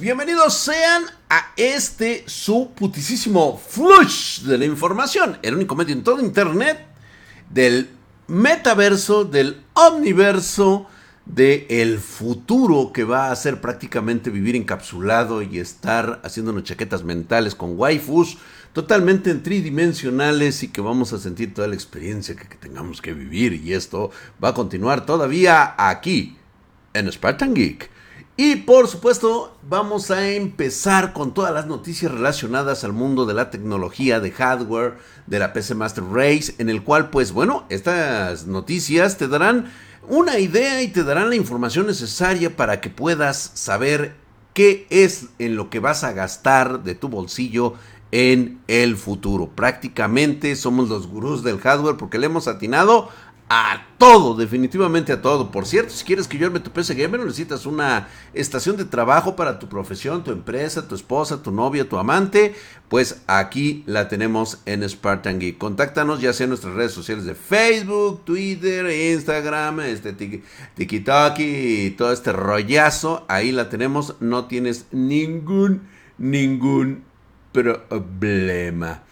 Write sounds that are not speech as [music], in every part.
Bienvenidos, sean a este su putisísimo flush de la información, el único medio en todo internet del metaverso, del omniverso, del el futuro que va a ser prácticamente vivir encapsulado y estar haciéndonos chaquetas mentales con waifus totalmente en tridimensionales y que vamos a sentir toda la experiencia que tengamos que vivir y esto va a continuar todavía aquí en Spartan Geek. Y por supuesto, vamos a empezar con todas las noticias relacionadas al mundo de la tecnología, de hardware, de la PC Master Race, en el cual, pues bueno, estas noticias te darán una idea y te darán la información necesaria para que puedas saber qué es en lo que vas a gastar de tu bolsillo en el futuro. Prácticamente somos los gurús del hardware porque le hemos atinado a todo, definitivamente a todo. Por cierto, si quieres que yo arme tu PC Gamer, necesitas una estación de trabajo para tu profesión, tu empresa, tu esposa, tu novia, tu amante, pues aquí la tenemos en Spartan Geek. Contáctanos ya sea en nuestras redes sociales de Facebook, Twitter, Instagram, este TikTok y todo este rollazo. Ahí la tenemos, no tienes ningún, ningún problema.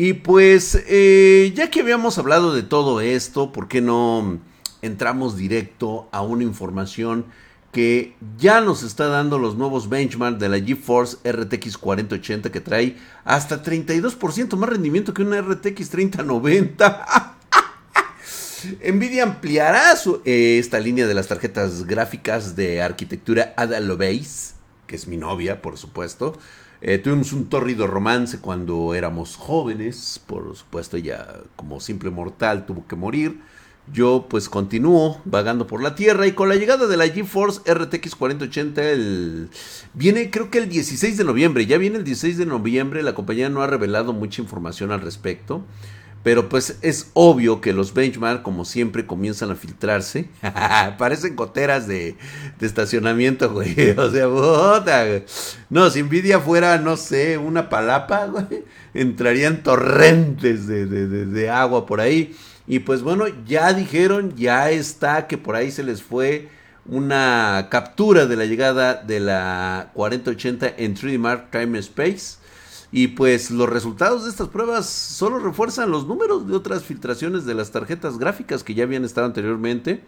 Y pues, eh, ya que habíamos hablado de todo esto, ¿por qué no entramos directo a una información que ya nos está dando los nuevos benchmarks de la GeForce RTX 4080 que trae hasta 32% más rendimiento que una RTX 3090? [laughs] Nvidia ampliará eh, esta línea de las tarjetas gráficas de arquitectura Ada Lovelace, que es mi novia, por supuesto, eh, tuvimos un torrido romance cuando éramos jóvenes, por supuesto ya como simple mortal tuvo que morir. Yo pues continúo vagando por la tierra y con la llegada de la GeForce RTX 4080 el... viene creo que el 16 de noviembre, ya viene el 16 de noviembre, la compañía no ha revelado mucha información al respecto. Pero pues es obvio que los benchmark, como siempre, comienzan a filtrarse. [laughs] Parecen goteras de, estacionamiento, güey. [laughs] O sea, puta, No, si Nvidia fuera, no sé, una palapa, [laughs] güey, entrarían torrentes de, de agua por ahí. Y pues bueno, ya dijeron, ya está, que por ahí se les fue una captura de la llegada de la 4080 en 3D Mark Time Space. Y pues los resultados de estas pruebas solo refuerzan los números de otras filtraciones de las tarjetas gráficas que ya habían estado anteriormente.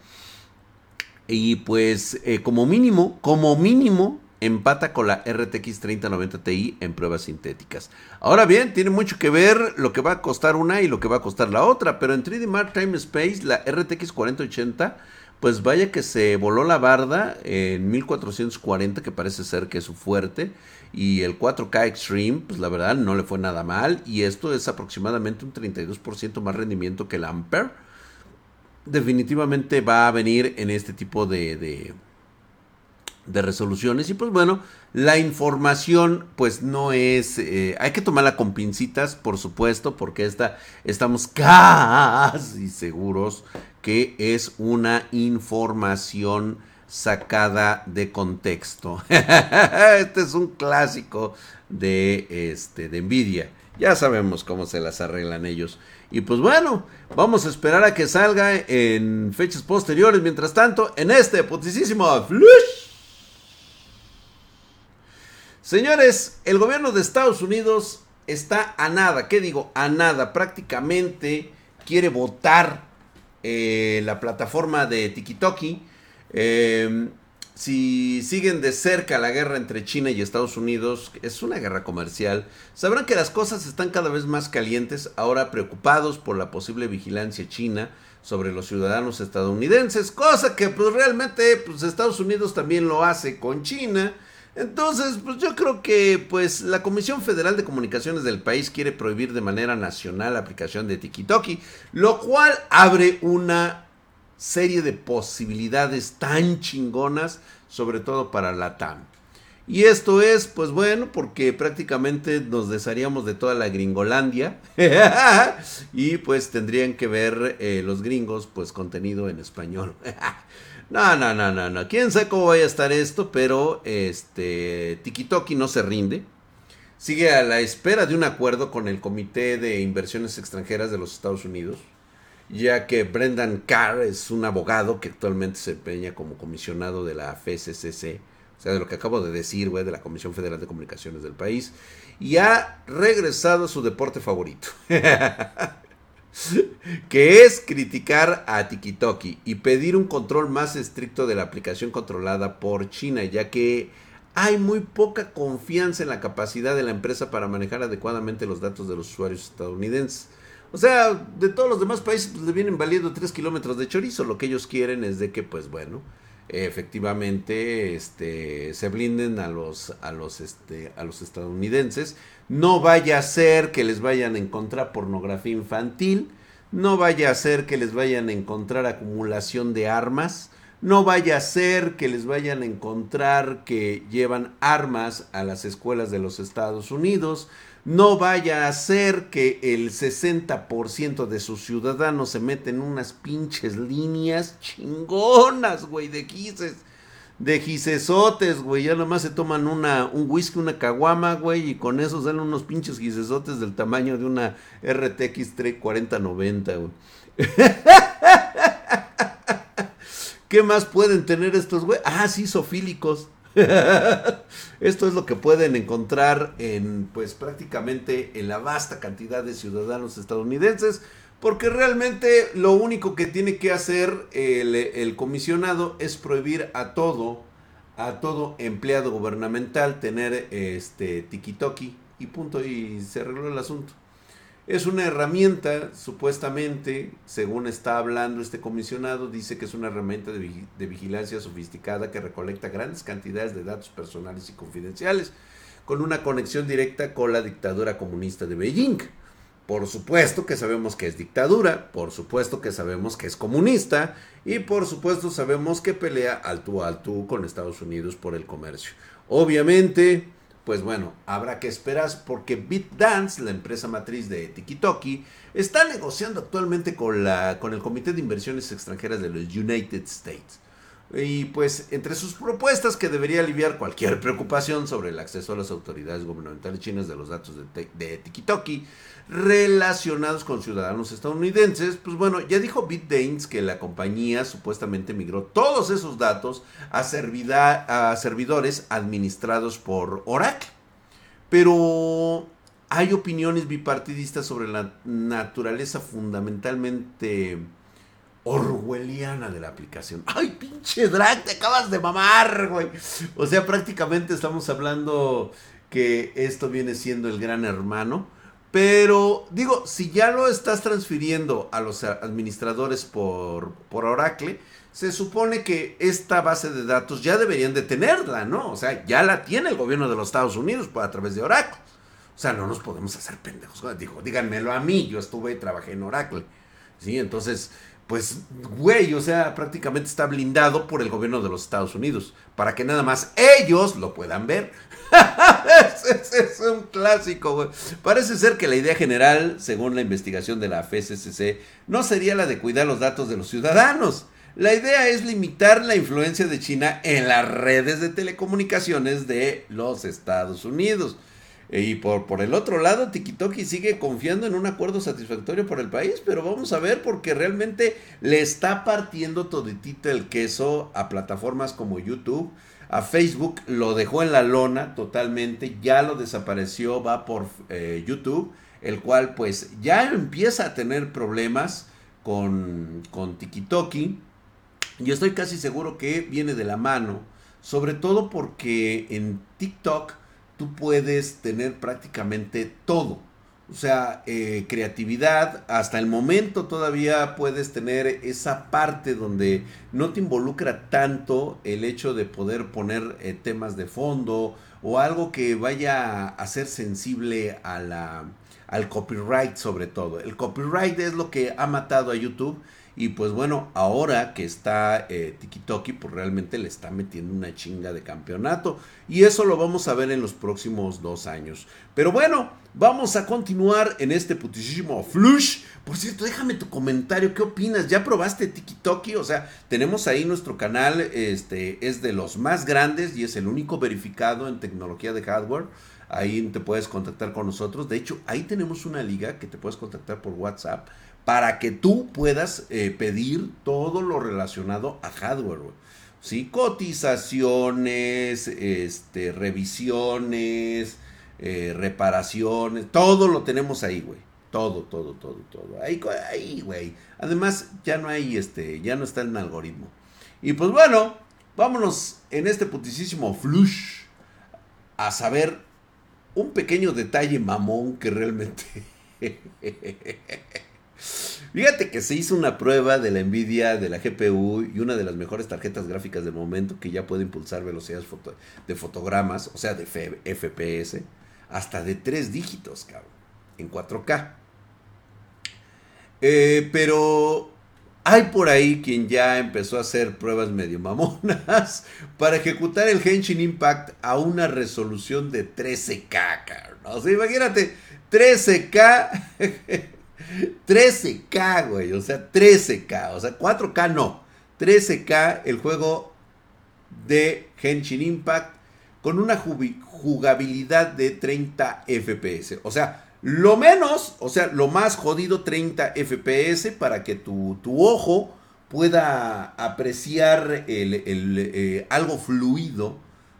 Y pues eh, como mínimo, como mínimo, empata con la RTX 3090 Ti en pruebas sintéticas. Ahora bien, tiene mucho que ver lo que va a costar una y lo que va a costar la otra, pero en 3D Mark Time Space la RTX 4080 pues vaya que se voló la barda en 1440 que parece ser que es su fuerte y el 4K Extreme, pues la verdad no le fue nada mal. Y esto es aproximadamente un 32% más rendimiento que el Ampere. Definitivamente va a venir en este tipo de, de, resoluciones. Y pues bueno, la información pues no es... Eh, hay que tomarla con pincitas, por supuesto, porque esta estamos [laughs] casi seguros que es una información sacada de contexto. [laughs] este es un clásico de, este, de Nvidia. Ya sabemos cómo se las arreglan ellos. Y pues bueno, vamos a esperar a que salga en fechas posteriores. Mientras tanto, en este putisísimo flush. Señores, el gobierno de Estados Unidos está a nada. ¿Qué digo? A nada. Prácticamente quiere votar eh, la plataforma de TikTok Em, si siguen de cerca la guerra entre China y Estados Unidos, es una guerra comercial, sabrán que las cosas están cada vez más calientes, ahora preocupados por la posible vigilancia china sobre los ciudadanos estadounidenses, cosa que pues realmente pues Estados Unidos también lo hace con China. Entonces, pues yo creo que pues la Comisión Federal de Comunicaciones del país quiere prohibir de manera nacional la aplicación de TikTok, lo cual abre una serie de posibilidades tan chingonas, sobre todo para la TAM. Y esto es, pues bueno, porque prácticamente nos desharíamos de toda la gringolandia. [laughs] y pues tendrían que ver eh, los gringos, pues contenido en español. [laughs] no, no, no, no, no. Quién sabe cómo vaya a estar esto, pero este Tikitoki no se rinde. Sigue a la espera de un acuerdo con el Comité de Inversiones Extranjeras de los Estados Unidos ya que Brendan Carr es un abogado que actualmente se empeña como comisionado de la FSCC, o sea, de lo que acabo de decir, güey, de la Comisión Federal de Comunicaciones del país, y ha regresado a su deporte favorito. [laughs] que es criticar a TikTok y pedir un control más estricto de la aplicación controlada por China, ya que hay muy poca confianza en la capacidad de la empresa para manejar adecuadamente los datos de los usuarios estadounidenses. O sea, de todos los demás países pues, le vienen valiendo 3 kilómetros de chorizo. Lo que ellos quieren es de que, pues bueno, efectivamente este, se blinden a los, a, los, este, a los estadounidenses. No vaya a ser que les vayan a encontrar pornografía infantil. No vaya a ser que les vayan a encontrar acumulación de armas. No vaya a ser que les vayan a encontrar que llevan armas a las escuelas de los Estados Unidos no vaya a ser que el 60% de sus ciudadanos se meten en unas pinches líneas chingonas, güey, de gises. De gisesotes, güey. Ya nomás se toman una, un whisky, una caguama, güey. Y con eso salen unos pinches gisesotes del tamaño de una RTX 4090, güey. [laughs] ¿Qué más pueden tener estos, güey? Ah, sí, sofílicos. [laughs] Esto es lo que pueden encontrar en, pues prácticamente en la vasta cantidad de ciudadanos estadounidenses, porque realmente lo único que tiene que hacer el, comisionado es prohibir a todo, a todo empleado gubernamental tener este tiki y punto, y se arregló el asunto. Es una herramienta, supuestamente, según está hablando este comisionado, dice que es una herramienta de, vigilancia sofisticada que recolecta grandes cantidades de datos personales y confidenciales, con una conexión directa con la dictadura comunista de Beijing. Por supuesto que sabemos que es dictadura, por supuesto que sabemos que es comunista y por supuesto sabemos que pelea al tú al tú con Estados Unidos por el comercio. Obviamente, pues bueno, habrá que esperar porque BitDance, la empresa matriz de TikTok, está negociando actualmente con, la, con el Comité de Inversiones Extranjeras de los United States. Y pues entre sus propuestas que debería aliviar cualquier preocupación sobre el acceso a las autoridades gubernamentales chinas de los datos de, de TikTok relacionados con ciudadanos estadounidenses, pues bueno, ya dijo BitDance que la compañía supuestamente migró todos esos datos a, a servidores administrados por Oracle. Pero hay opiniones bipartidistas sobre la naturaleza fundamentalmente orwelliana de la aplicación. ¡Ay, pinche drag! Te acabas de mamar, güey. O sea, prácticamente estamos hablando que esto viene siendo el gran hermano pero digo, si ya lo estás transfiriendo a los administradores por, por Oracle, se supone que esta base de datos ya deberían de tenerla, ¿no? O sea, ya la tiene el gobierno de los Estados Unidos a través de Oracle. O sea, no nos podemos hacer pendejos. Digo, díganmelo a mí, yo estuve y trabajé en Oracle. Sí, entonces, pues, güey, o sea, prácticamente está blindado por el gobierno de los Estados Unidos, para que nada más ellos lo puedan ver. [laughs] es, un clásico, güey. Parece ser que la idea general, según la investigación de la FSCC, no sería la de cuidar los datos de los ciudadanos. La idea es limitar la influencia de China en las redes de telecomunicaciones de los Estados Unidos. Y por, por el otro lado, Tikitoki sigue confiando en un acuerdo satisfactorio por el país, pero vamos a ver porque realmente le está partiendo toditito el queso a plataformas como YouTube, a Facebook, lo dejó en la lona totalmente, ya lo desapareció, va por eh, YouTube, el cual pues ya empieza a tener problemas con, con Tikitoki. Y estoy casi seguro que viene de la mano, sobre todo porque en TikTok tú puedes tener prácticamente todo. O sea, eh, creatividad, hasta el momento todavía puedes tener esa parte donde no te involucra tanto el hecho de poder poner eh, temas de fondo o algo que vaya a ser sensible a la, al copyright sobre todo. El copyright es lo que ha matado a YouTube y pues bueno, ahora que está eh, Tikitoki, pues realmente le está metiendo una chinga de campeonato. Y eso lo vamos a ver en los próximos dos años. Pero bueno, vamos a continuar en este putísimo flush. Por cierto, déjame tu comentario, ¿qué opinas? ¿Ya probaste Tikitoki? O sea, tenemos ahí nuestro canal, este es de los más grandes y es el único verificado en tecnología de hardware. Ahí te puedes contactar con nosotros. De hecho, ahí tenemos una liga que te puedes contactar por WhatsApp para que tú puedas eh, pedir todo lo relacionado a hardware. ¿sí? Cotizaciones, este, revisiones, eh, reparaciones, todo lo tenemos ahí, güey. Todo, todo, todo, todo. Ahí, güey. Además, ya no hay, este, ya no está en algoritmo. Y pues bueno, vámonos en este putisísimo flush a saber un pequeño detalle mamón que realmente... [laughs] Fíjate que se hizo una prueba de la Nvidia, de la GPU y una de las mejores tarjetas gráficas del momento que ya puede impulsar velocidades de fotogramas, o sea, de FPS, hasta de tres dígitos, cabrón, en 4K. Eh, pero hay por ahí quien ya empezó a hacer pruebas medio mamonas [laughs] para ejecutar el Genshin Impact a una resolución de 13K, cabrón. O sea, imagínate, 13K 13K, [laughs] güey. O sea, 13K. O sea, 4K no. 13K el juego de Henshin Impact con una jugabilidad de 30 FPS. O sea, lo menos, o sea, lo más jodido 30 FPS para que tu, ojo pueda apreciar el, eh, algo fluido,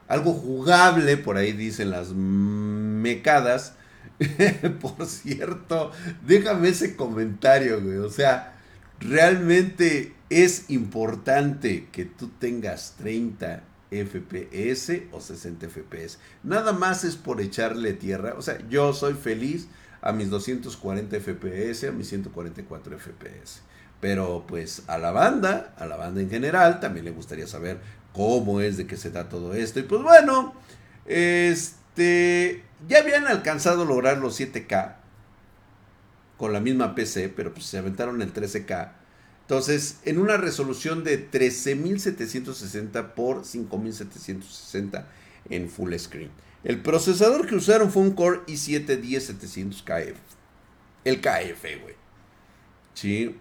algo jugable, por ahí dicen las mecadas, [laughs] Por cierto, déjame ese comentario, güey. O sea, realmente es importante que tú tengas 30 FPS o 60 FPS. Nada más es por echarle tierra. O sea, yo soy feliz a mis 240 FPS, a mis 144 FPS. Pero pues a la banda, a la banda en general, también le gustaría saber cómo es de que se da todo esto. Y pues bueno, este ya habían alcanzado lograr los 7K con la misma PC, pero pues se aventaron el 13K. Entonces, en una resolución de 13760 por 5760 en full screen. El procesador que usaron fue un Core i7 10700KF. El KF, güey. Sí.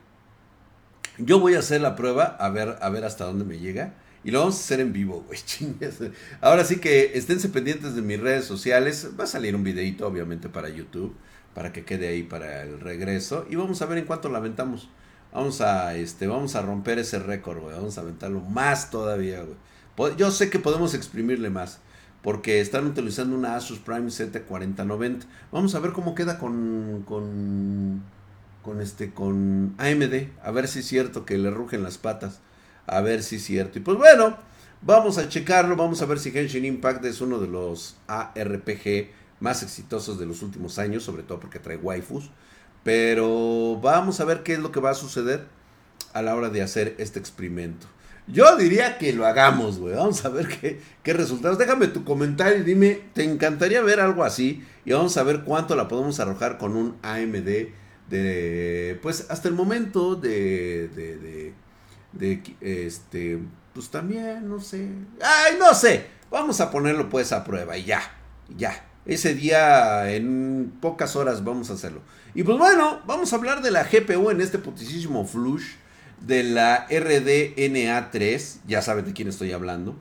Yo voy a hacer la prueba a ver, a ver hasta dónde me llega. Y lo vamos a hacer en vivo, güey. [laughs] Ahora sí que esténse pendientes de mis redes sociales. Va a salir un videito, obviamente, para YouTube. Para que quede ahí para el regreso. Y vamos a ver en cuánto la aventamos. Vamos a, este, vamos a romper ese récord, güey. Vamos a aventarlo más todavía, güey. Yo sé que podemos exprimirle más. Porque están utilizando una Asus Prime Z4090. Vamos a ver cómo queda con. con. este. con AMD. A ver si es cierto que le rugen las patas a ver si es cierto. Y pues bueno, vamos a checarlo, vamos a ver si Genshin Impact es uno de los ARPG más exitosos de los últimos años, sobre todo porque trae waifus. Pero vamos a ver qué es lo que va a suceder a la hora de hacer este experimento. Yo diría que lo hagamos, güey. Vamos a ver qué, qué, resultados. Déjame tu comentario y dime, ¿te encantaría ver algo así? Y vamos a ver cuánto la podemos arrojar con un AMD de, pues hasta el momento de, de de este, pues también, no sé. Ay, no sé. Vamos a ponerlo pues a prueba y ya, ya. Ese día en pocas horas vamos a hacerlo. Y pues bueno, vamos a hablar de la GPU en este putisísimo flush de la RDNA3. Ya saben de quién estoy hablando.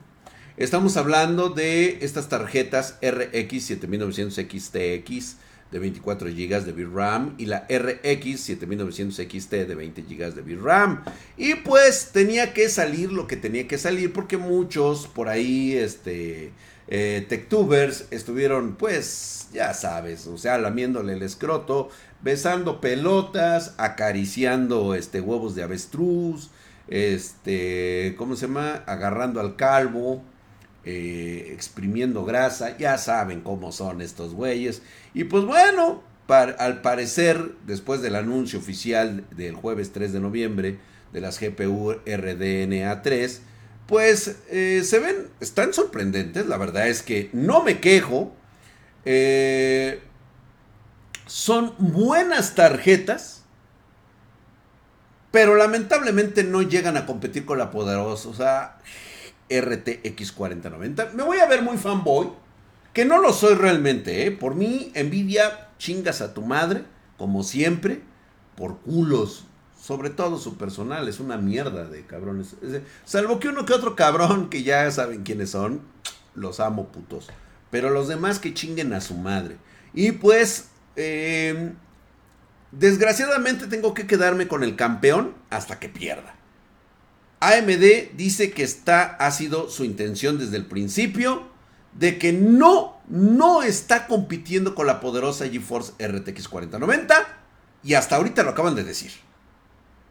Estamos hablando de estas tarjetas RX 7900 XTX de 24 GB de VRAM y la RX 7900 XT de 20 GB de VRAM. Y pues tenía que salir lo que tenía que salir porque muchos por ahí, este, eh, Techtubers estuvieron pues, ya sabes, o sea, lamiéndole el escroto, besando pelotas, acariciando este, huevos de avestruz, este, ¿cómo se llama? Agarrando al calvo. Eh, exprimiendo grasa, ya saben cómo son estos güeyes. Y pues bueno, al parecer, después del anuncio oficial del jueves 3 de noviembre de las GPU RDNA3, pues eh, se ven, están sorprendentes, la verdad es que no me quejo. Eh, son buenas tarjetas, pero lamentablemente no llegan a competir con la poderosa RTX 4090. Me voy a ver muy fanboy, que no lo soy realmente, ¿eh? Por mí, Nvidia, chingas a tu madre, como siempre, por culos. Sobre todo su personal, es una mierda de cabrones. Salvo que uno que otro cabrón, que ya saben quiénes son, los amo putos. Pero los demás que chinguen a su madre. Y pues, em, desgraciadamente tengo que quedarme con el campeón hasta que pierda. AMD dice que esta ha sido su intención desde el principio de que no, no está compitiendo con la poderosa GeForce RTX 4090 y hasta ahorita lo acaban de decir.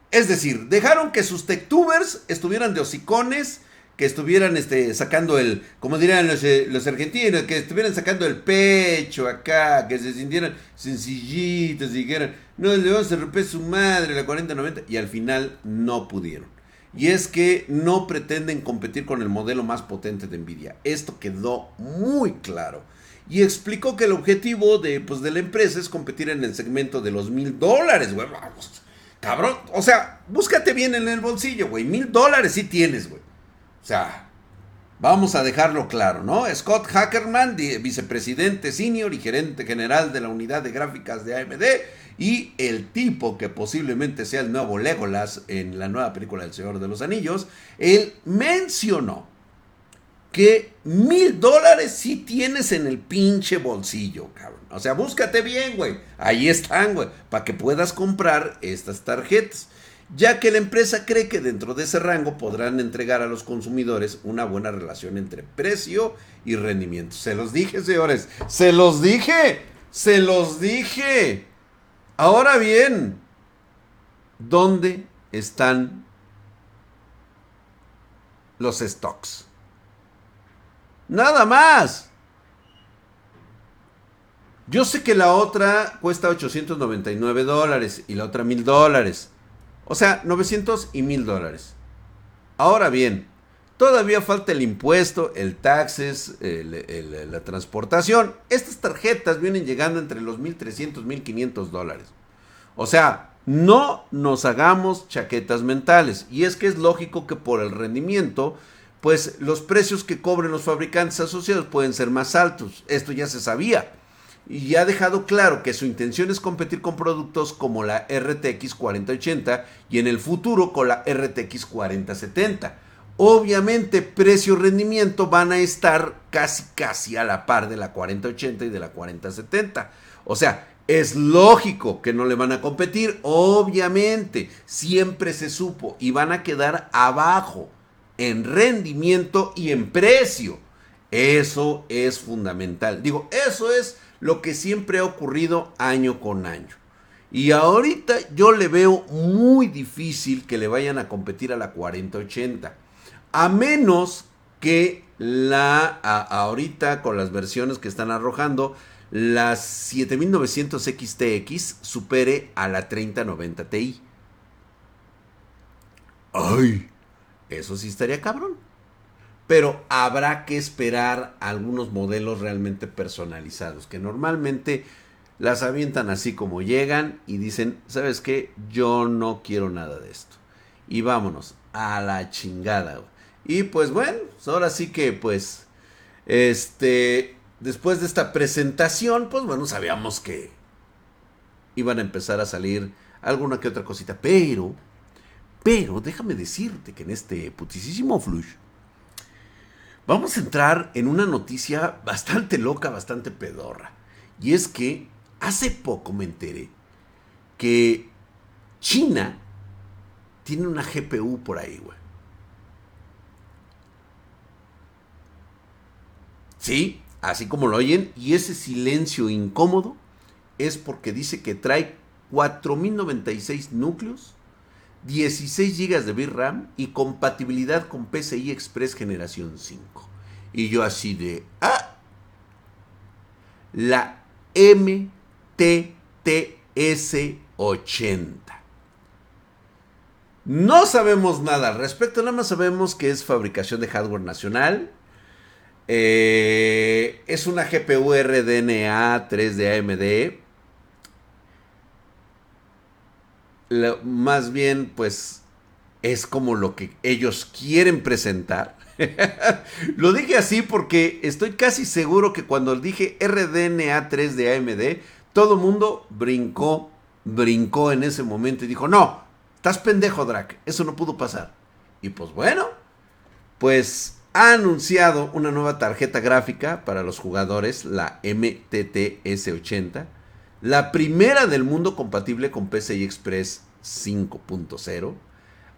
Es decir, dejaron que sus techtubers estuvieran de hocicones, que estuvieran este, sacando el, como dirían los, eh, los, argentinos, que estuvieran sacando el pecho acá, que se sintieran sencillitos, dijeran, no, le vamos a romper su madre la 4090, y al final no pudieron y es que no pretenden competir con el modelo más potente de Nvidia. Esto quedó muy claro. Y explicó que el objetivo de, pues, de la empresa es competir en el segmento de los mil dólares, güey. Cabrón, o sea, búscate bien en el bolsillo, güey. Mil dólares sí tienes, güey. O sea, Vamos a dejarlo claro, ¿no? Scott Hackerman, vicepresidente senior y gerente general de la unidad de gráficas de AMD, y el tipo que posiblemente sea el nuevo Legolas en la nueva película del Señor de los Anillos, él mencionó que mil dólares sí tienes en el pinche bolsillo, cabrón. O sea, búscate bien, güey. Ahí están, güey, para que puedas comprar estas tarjetas ya que la empresa cree que dentro de ese rango podrán entregar a los consumidores una buena relación entre precio y rendimiento. Se los dije, señores, se los dije, se los dije. Ahora bien, ¿dónde están los stocks? Nada más. Yo sé que la otra cuesta 899 dólares y la otra 1000 dólares. O sea, 900 y 1000 dólares. Ahora bien, todavía falta el impuesto, el taxes, la transportación. Estas tarjetas vienen llegando entre los 1300 y 1500 dólares. O sea, no nos hagamos chaquetas mentales. Y es que es lógico que por el rendimiento, pues los precios que cobren los fabricantes asociados pueden ser más altos. Esto ya se sabía y ha dejado claro que su intención es competir con productos como la RTX 4080 y en el futuro con la RTX 4070. Obviamente precio-rendimiento van a estar casi casi a la par de la 4080 y de la 4070. O sea, es lógico que no le van a competir, obviamente, siempre se supo y van a quedar abajo en rendimiento y en precio. Eso es fundamental. Digo, eso es lo que siempre ha ocurrido año con año. Y ahorita yo le veo muy difícil que le vayan a competir a la 4080. A menos que la ahorita con las versiones que están arrojando, la 7900 XTX supere a la 3090 Ti. Ay, eso sí estaría cabrón pero habrá que esperar algunos modelos realmente personalizados, que normalmente las avientan así como llegan y dicen, ¿sabes qué? Yo no quiero nada de esto. Y vámonos, a la chingada. Y pues bueno, ahora sí que pues, este, después de esta presentación, pues bueno, sabíamos que iban a empezar a salir alguna que otra cosita, pero, pero déjame decirte que en este putisísimo flush, Vamos a entrar en una noticia bastante loca, bastante pedorra. Y es que hace poco me enteré que China tiene una GPU por ahí, güey. Sí, así como lo oyen. Y ese silencio incómodo es porque dice que trae 4096 núcleos 16 GB de VRAM y compatibilidad con PCI Express generación 5. Y yo así de, ah, la MTTS80. No sabemos nada al respecto, nada más sabemos que es fabricación de hardware nacional. Eh, es una GPU RDNA 3 de AMD más bien pues es como lo que ellos quieren presentar. [laughs] lo dije así porque estoy casi seguro que cuando dije RDNA 3 de AMD, todo mundo brincó, brincó en ese momento y dijo, no, estás pendejo, Drac, eso no pudo pasar. Y pues bueno, pues ha anunciado una nueva tarjeta gráfica para los jugadores, la MTT-S80 la primera del mundo compatible con PCI Express 5.0.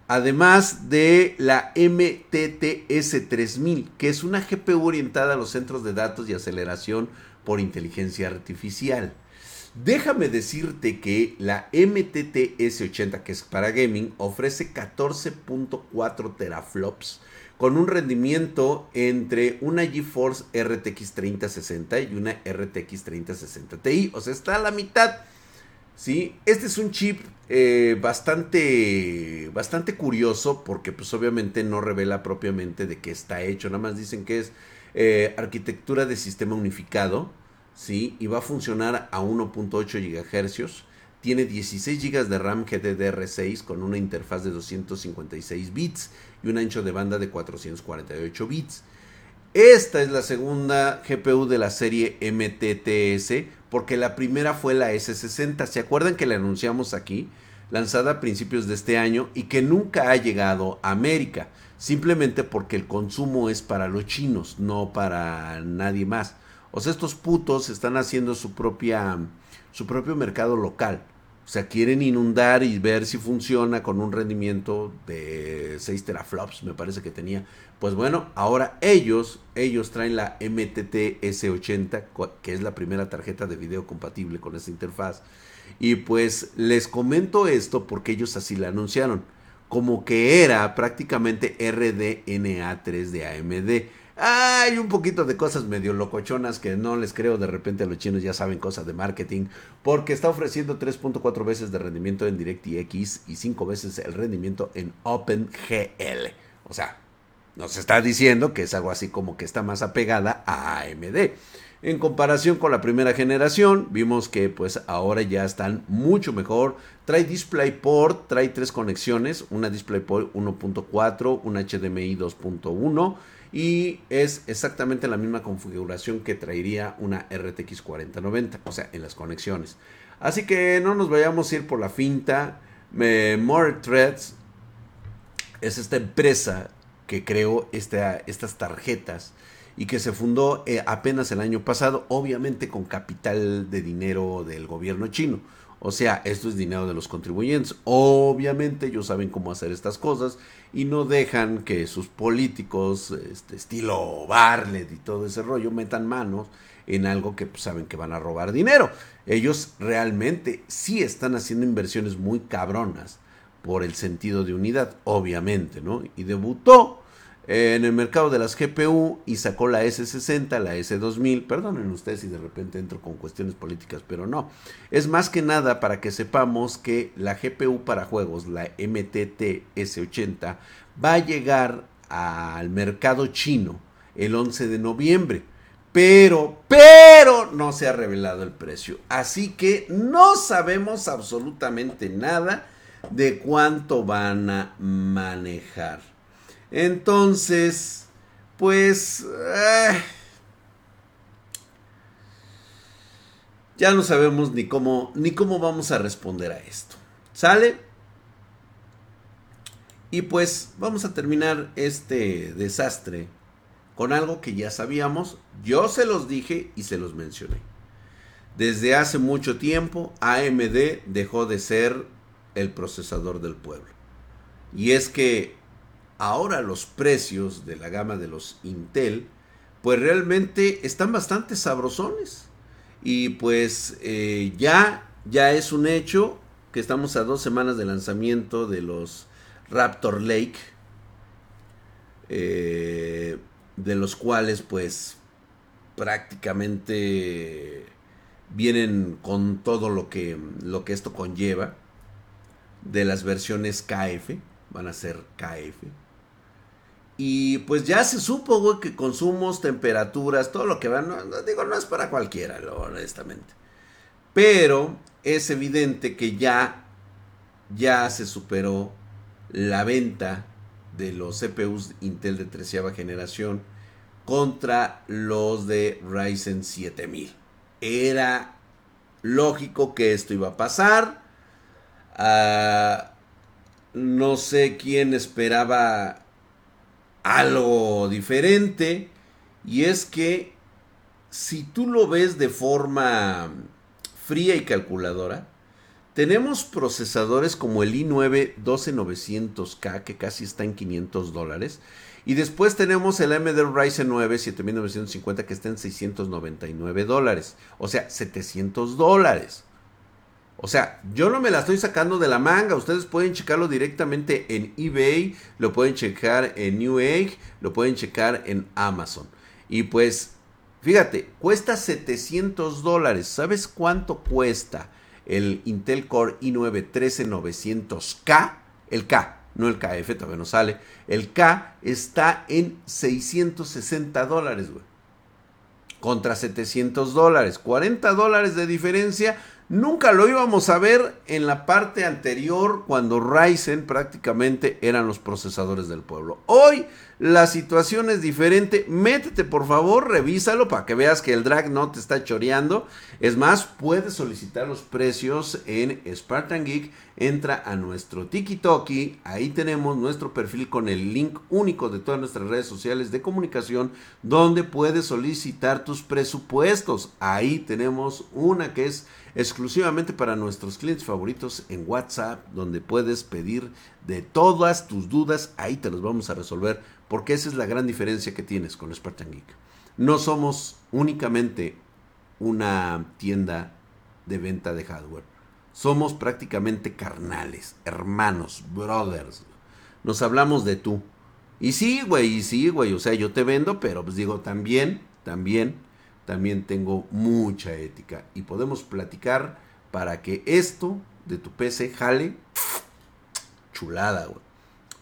Además de la MTTS 3000, que es una GPU orientada a los centros de datos y aceleración por inteligencia artificial. Déjame decirte que la MTTS 80, que es para gaming, ofrece 14.4 teraflops con un rendimiento entre una GeForce RTX 3060 y una RTX 3060 Ti. O sea, está a la mitad. ¿sí? Este es un chip eh, bastante, bastante curioso porque pues obviamente no revela propiamente de qué está hecho. Nada más dicen que es eh, arquitectura de sistema unificado. ¿sí? Y va a funcionar a 1.8 GHz. Tiene 16 GB de RAM GDDR6 con una interfaz de 256 bits y un ancho de banda de 448 bits. Esta es la segunda GPU de la serie MTTS porque la primera fue la S60. ¿Se acuerdan que la anunciamos aquí? Lanzada a principios de este año y que nunca ha llegado a América. Simplemente porque el consumo es para los chinos, no para nadie más. O sea, estos putos están haciendo su propia su propio mercado local. O sea, quieren inundar y ver si funciona con un rendimiento de 6 teraflops, me parece que tenía. Pues bueno, ahora ellos, ellos traen la MTT S80, que es la primera tarjeta de video compatible con esta interfaz. Y pues les comento esto porque ellos así la anunciaron, como que era prácticamente RDNA3 de AMD. Hay un poquito de cosas medio locochonas que no les creo. De repente los chinos ya saben cosas de marketing. Porque está ofreciendo 3.4 veces de rendimiento en DirectX y 5 veces el rendimiento en OpenGL. O sea, nos está diciendo que es algo así como que está más apegada a AMD. En comparación con la primera generación, vimos que pues ahora ya están mucho mejor. Trae DisplayPort, trae tres conexiones, una DisplayPort 1.4, una HDMI 2.1 y es exactamente la misma configuración que traería una RTX 4090, o sea, en las conexiones. Así que no nos vayamos a ir por la finta. More Threads es esta empresa que creó estas tarjetas y que se fundó eh, apenas el año pasado, obviamente con capital de dinero del gobierno chino. O sea, esto es dinero de los contribuyentes. Obviamente ellos saben cómo hacer estas cosas y no dejan que sus políticos, este, estilo Barlet y todo ese rollo, metan manos en algo que pues, saben que van a robar dinero. Ellos realmente sí están haciendo inversiones muy cabronas por el sentido de unidad, obviamente, ¿no? Y debutó en el mercado de las GPU y sacó la S60, la S2000. Perdonen ustedes si de repente entro con cuestiones políticas, pero no. Es más que nada para que sepamos que la GPU para juegos, la MTT S80, va a llegar al mercado chino el 11 de noviembre. Pero, pero no se ha revelado el precio. Así que no sabemos absolutamente nada de cuánto van a manejar. Entonces, pues... Eh, ya no sabemos ni cómo, ni cómo vamos a responder a esto. ¿Sale? Y pues vamos a terminar este desastre con algo que ya sabíamos. Yo se los dije y se los mencioné. Desde hace mucho tiempo AMD dejó de ser el procesador del pueblo. Y es que ahora los precios de la gama de los Intel, pues realmente están bastante sabrosones. Y pues eh, ya, ya es un hecho que estamos a dos semanas de lanzamiento de los Raptor Lake, eh, de los cuales pues prácticamente vienen con todo lo que, lo que esto conlleva de las versiones KF, van a ser KF. Y pues ya se supo, güey, que consumos, temperaturas, todo lo que van, digo, no es para cualquiera, honestamente. Pero es evidente que ya, ya se superó la venta de los CPUs Intel de treceava generación contra los de Ryzen 7000. Era lógico que esto iba a pasar. Ah, no sé quién esperaba algo diferente y es que si tú lo ves de forma fría y calculadora, tenemos procesadores como el i9 12900K, que casi está en 500 dólares. Y después tenemos el AMD Ryzen 9 7950 que está en 699 dólares. O sea, 700 dólares. O sea, yo no me la estoy sacando de la manga. Ustedes pueden checarlo directamente en eBay, lo pueden checar en Newegg, lo pueden checar en Amazon. Y pues, fíjate, cuesta 700 dólares. ¿Sabes cuánto cuesta el Intel Core i9 13900K? El K, no el KF, todavía no sale. El K está en 660 dólares, güey. Contra 700 dólares. 40 dólares de diferencia Nunca lo íbamos a ver en la parte anterior cuando Ryzen prácticamente eran los procesadores del pueblo. Hoy la situación es diferente. Métete por favor, revísalo para que veas que el drag no te está choreando. Es más, puedes solicitar los precios en Spartan Geek. Entra a nuestro TikTok. Ahí tenemos nuestro perfil con el link único de todas nuestras redes sociales de comunicación donde puedes solicitar tus presupuestos. Ahí tenemos una que es exclusivamente para nuestros clientes favoritos en WhatsApp, donde puedes pedir de todas tus dudas, ahí te los vamos a resolver, porque esa es la gran diferencia que tienes con Spartan Geek. No somos únicamente una tienda de venta de hardware. Somos prácticamente carnales, hermanos, brothers. Nos hablamos de tú. Y sí, güey, y sí, güey, o sea, yo te vendo, pero pues digo, también, también también tengo mucha ética y podemos platicar para que esto de tu PC jale chulada.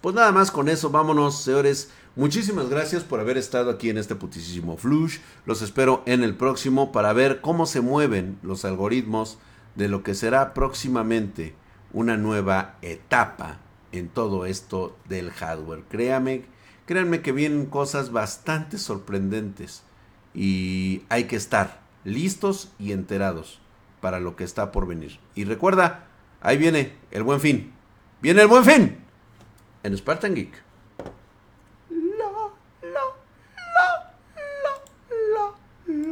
Pues nada más con eso, vámonos, señores. Muchísimas gracias por haber estado aquí en este putísimo flush. Los espero en el próximo para ver cómo se mueven los algoritmos de lo que será próximamente una nueva etapa en todo esto del hardware. Créame, créanme que vienen cosas bastante sorprendentes y hay que estar listos y enterados para lo que está por venir. Y recuerda, ahí viene el buen fin. Viene el buen fin en Spartan Geek.